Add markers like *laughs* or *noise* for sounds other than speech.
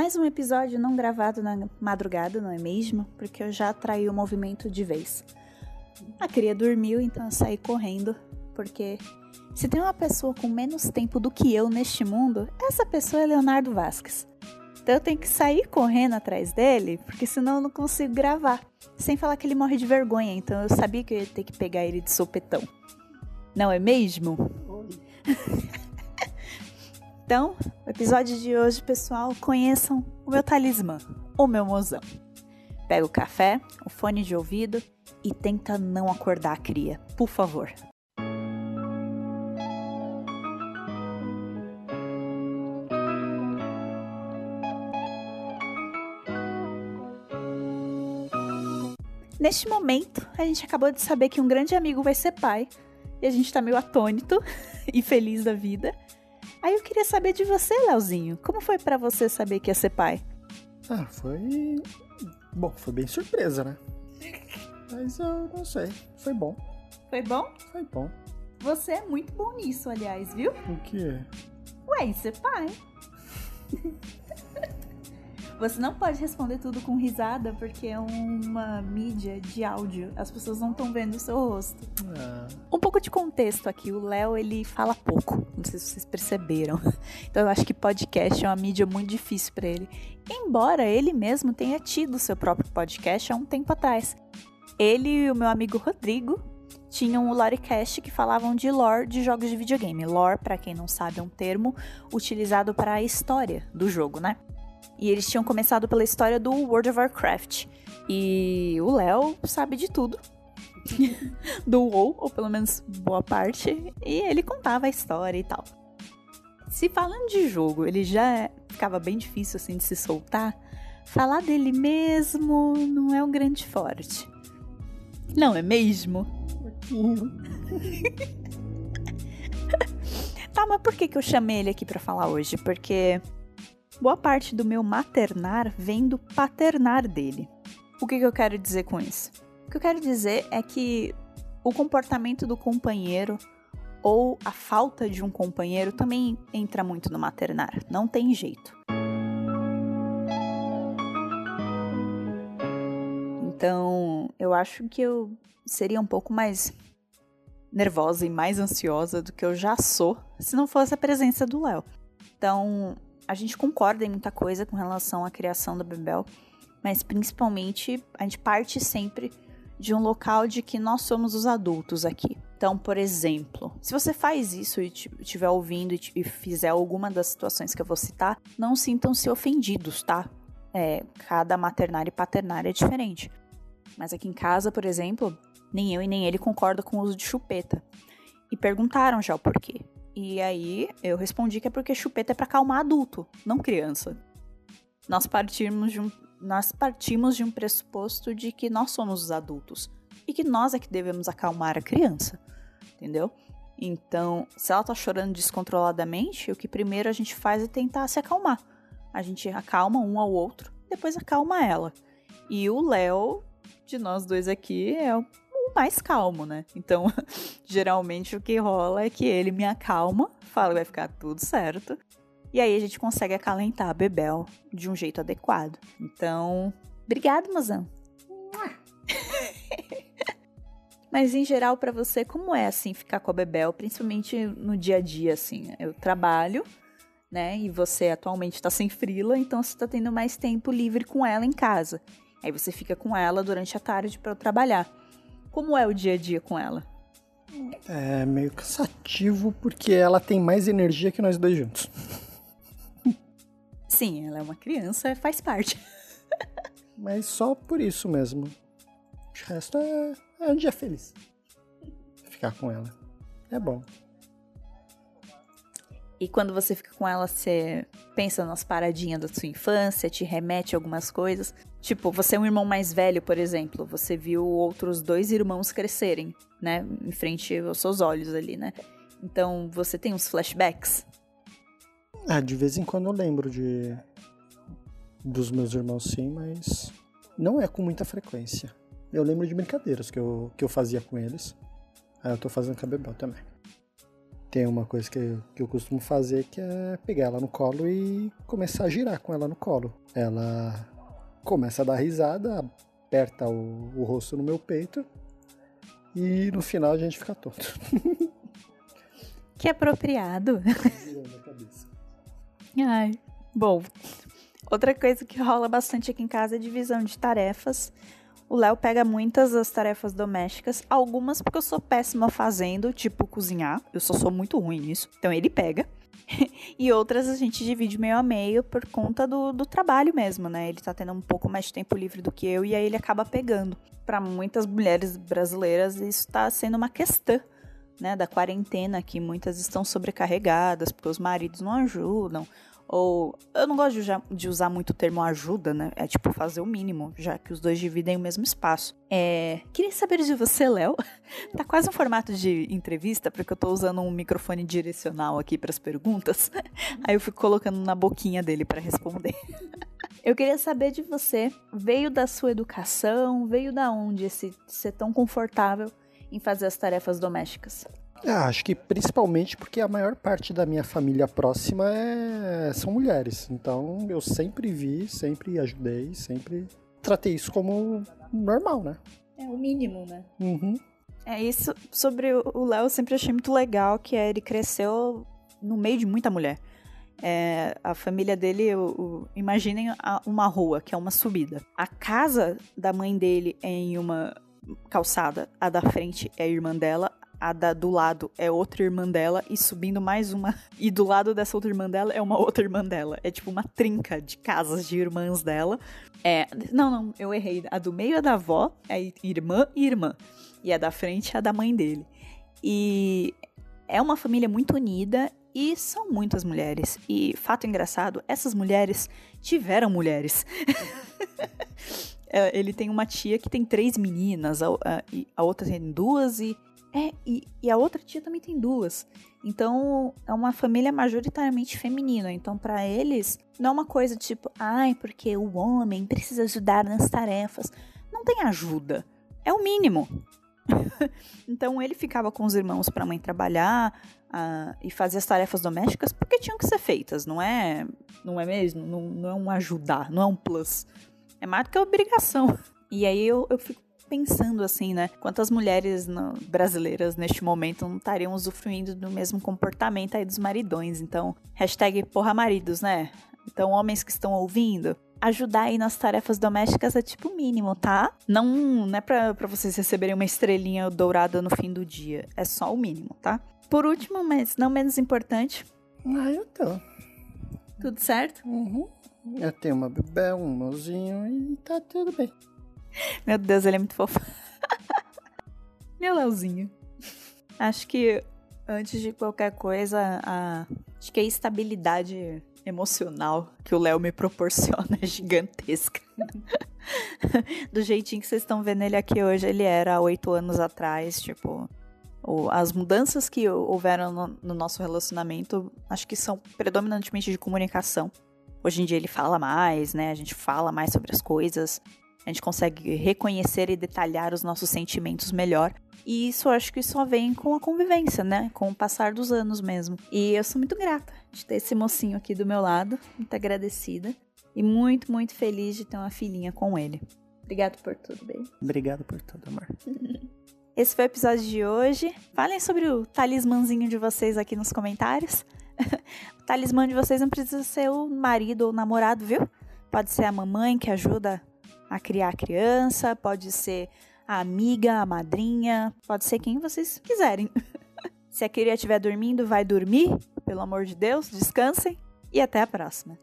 Mais um episódio não gravado na madrugada, não é mesmo? Porque eu já atraí o movimento de vez. A cria dormiu, então eu saí correndo, porque se tem uma pessoa com menos tempo do que eu neste mundo, essa pessoa é Leonardo Vasquez. Então eu tenho que sair correndo atrás dele, porque senão eu não consigo gravar. Sem falar que ele morre de vergonha, então eu sabia que eu ia ter que pegar ele de sopetão. Não é mesmo? *laughs* então, no episódio de hoje, pessoal, conheçam o meu talismã, o meu mozão. Pega o café, o fone de ouvido e tenta não acordar a cria, por favor. Neste momento, a gente acabou de saber que um grande amigo vai ser pai. E a gente tá meio atônito *laughs* e feliz da vida. Aí eu queria saber de você, Leozinho. Como foi para você saber que ia ser pai? Ah, foi. Bom, foi bem surpresa, né? Mas eu não sei. Foi bom. Foi bom? Foi bom. Você é muito bom nisso, aliás, viu? O quê? Ué, em ser pai. Você não pode responder tudo com risada porque é uma mídia de áudio. As pessoas não estão vendo o seu rosto. Ah, Um pouco de contexto aqui. O Léo, ele fala pouco. Não sei se vocês perceberam. *laughs* Então eu acho que podcast é uma mídia muito difícil para ele. Embora ele mesmo tenha tido seu próprio podcast há um tempo atrás. Ele e o meu amigo Rodrigo tinham o Lorecast que falavam de lore de jogos de videogame. Lore, para quem não sabe, é um termo utilizado para a história do jogo, né? E eles tinham começado pela história do World of Warcraft. E o Léo sabe de tudo. *laughs* do WoW, ou pelo menos boa parte. E ele contava a história e tal. Se falando de jogo, ele já ficava bem difícil assim de se soltar. Falar dele mesmo não é um grande forte. Não é mesmo? *laughs* Tá, mas por que, que eu chamei ele aqui pra falar hoje? Porque boa parte do meu maternar vem do paternar dele. O que, que eu quero dizer com isso? O que eu quero dizer é que o comportamento do companheiro ou a falta de um companheiro também entra muito no maternar. Não tem jeito. Então, eu acho que eu seria um pouco mais nervosa e mais ansiosa do que eu já sou se não fosse a presença do Léo. Então, a gente concorda em muita coisa com relação à criação da Bebel, mas principalmente a gente parte sempre de um local de que nós somos os adultos aqui. Então, por exemplo, se você faz isso e estiver ouvindo e fizer alguma das situações que eu vou citar, não sintam-se ofendidos, tá? É, cada maternário e paternário é diferente. Mas aqui em casa, por exemplo, nem eu e nem ele concordam com o uso de chupeta. E perguntaram já o porquê. E aí eu respondi que é porque chupeta é para acalmar adulto, não criança. Nós partimos de um, nós partimos de um pressuposto de que nós somos os adultos e que nós é que devemos acalmar a criança, entendeu? Então, se ela tá chorando descontroladamente, o que primeiro a gente faz é tentar se acalmar. A gente acalma um ao outro, depois acalma ela. E o Léo, de nós dois aqui, é o mais calmo, né? Então, *laughs* geralmente o que rola é que ele me acalma, fala que vai ficar tudo certo. E aí a gente consegue acalentar a Bebel de um jeito adequado. Então, obrigado, mozão. *laughs* Mas em geral para você, como é assim ficar com a Bebel, principalmente no dia a dia assim? Eu trabalho, né? E você atualmente tá sem frila, então você tá tendo mais tempo livre com ela em casa. Aí você fica com ela durante a tarde para trabalhar. Como é o dia a dia com ela? É meio cansativo porque ela tem mais energia que nós dois juntos. *laughs* Sim, ela é uma criança, faz parte. *laughs* Mas só por isso mesmo. O resto é, é um dia feliz. Ficar com ela. É bom. E quando você fica com ela, você pensa nas paradinhas da sua infância, te remete a algumas coisas. Tipo, você é um irmão mais velho, por exemplo. Você viu outros dois irmãos crescerem, né? Em frente aos seus olhos ali, né? Então, você tem uns flashbacks? Ah, de vez em quando eu lembro de dos meus irmãos sim, mas não é com muita frequência. Eu lembro de brincadeiras que eu, que eu fazia com eles. Aí eu tô fazendo com a Bebel também. Tem uma coisa que eu, que eu costumo fazer que é pegar ela no colo e começar a girar com ela no colo. Ela começa a dar risada, aperta o, o rosto no meu peito e no final a gente fica tonto. *laughs* Que apropriado. Ai, bom. Outra coisa que rola bastante aqui em casa é divisão de tarefas. O Léo pega muitas das tarefas domésticas, algumas porque eu sou péssima fazendo, tipo cozinhar. Eu só sou muito ruim nisso. Então ele pega. *laughs* e outras a gente divide meio a meio por conta do, do trabalho mesmo, né? Ele tá tendo um pouco mais de tempo livre do que eu e aí ele acaba pegando. Para muitas mulheres brasileiras, isso tá sendo uma questão né, da quarentena, que muitas estão sobrecarregadas porque os maridos não ajudam. Ou eu não gosto de usar, de usar muito o termo ajuda, né? É tipo fazer o mínimo, já que os dois dividem o mesmo espaço. É, queria saber de você, Léo. *laughs* tá quase um formato de entrevista, porque eu tô usando um microfone direcional aqui para as perguntas. *laughs* Aí eu fico colocando na boquinha dele para responder. *laughs* Eu queria saber de você, veio da sua educação, veio da onde esse ser tão confortável em fazer as tarefas domésticas? Ah, acho que principalmente porque a maior parte da minha família próxima é... são mulheres. Então eu sempre vi, sempre ajudei, sempre tratei isso como normal, né? É o mínimo, né? Uhum. É isso sobre o Léo, eu sempre achei muito legal que é, ele cresceu no meio de muita mulher. É, a família dele, o, o, imaginem uma rua, que é uma subida. A casa da mãe dele é em uma calçada. A da frente é a irmã dela, a da do lado é outra irmã dela e subindo mais uma. E do lado dessa outra irmã dela é uma outra irmã dela. É tipo uma trinca de casas de irmãs dela. É. Não, não, eu errei. A do meio é da avó, é irmã e irmã. E a da frente é a da mãe dele. E é uma família muito unida e são muitas mulheres. E fato engraçado, essas mulheres tiveram mulheres. *laughs* É, ele tem uma tia que tem três meninas, a, a, a outra tem duas e. É, e, e, a outra tia também tem duas. Então, é uma família majoritariamente feminina. Então, para eles, não é uma coisa tipo, ai, porque o homem precisa ajudar nas tarefas. Não tem ajuda. É o mínimo. *laughs* então, ele ficava com os irmãos para a mãe trabalhar uh, e fazer as tarefas domésticas porque tinham que ser feitas, não é? Não é mesmo? Não, não é um ajudar, não é um plus. É mais do que obrigação. *laughs* E aí eu, eu fico pensando assim, né? Quantas mulheres no, brasileiras neste momento não estariam usufruindo do mesmo comportamento aí dos maridões. Então, hashtag porra maridos, né? Então, homens que estão ouvindo, ajudar aí nas tarefas domésticas é tipo o mínimo, tá? Não, não é pra, pra vocês receberem uma estrelinha dourada no fim do dia. É só o mínimo, tá? Por último, mas não menos importante. Ah, eu tô. Tudo certo? Uhum. Eu tenho uma bebê, um mãozinho e tá tudo bem. *laughs* Meu Deus, ele é muito fofo. *laughs* Meu Leozinho. Acho que antes de qualquer coisa, a... acho que a estabilidade emocional que o Léo me proporciona é gigantesca. *laughs* Do jeitinho que vocês estão vendo ele aqui hoje, ele era há oito anos atrás, tipo. As mudanças que houveram no nosso relacionamento, acho que são predominantemente de comunicação. Hoje em dia ele fala mais, né? A gente fala mais sobre as coisas. A gente consegue reconhecer e detalhar os nossos sentimentos melhor. E isso eu acho que só vem com a convivência, né? Com o passar dos anos mesmo. E eu sou muito grata de ter esse mocinho aqui do meu lado, muito agradecida. E muito, muito feliz de ter uma filhinha com ele. Obrigado por tudo, bem. Obrigado por tudo, amor. *laughs* Esse foi o episódio de hoje. Falem sobre o talismãzinho de vocês aqui nos comentários. *laughs* o talismã de vocês não precisa ser o marido ou o namorado, viu? Pode ser a mamãe que ajuda a criar a criança, pode ser a amiga, a madrinha, pode ser quem vocês quiserem. *laughs* Se a queria estiver dormindo, vai dormir, pelo amor de Deus, descansem e até a próxima.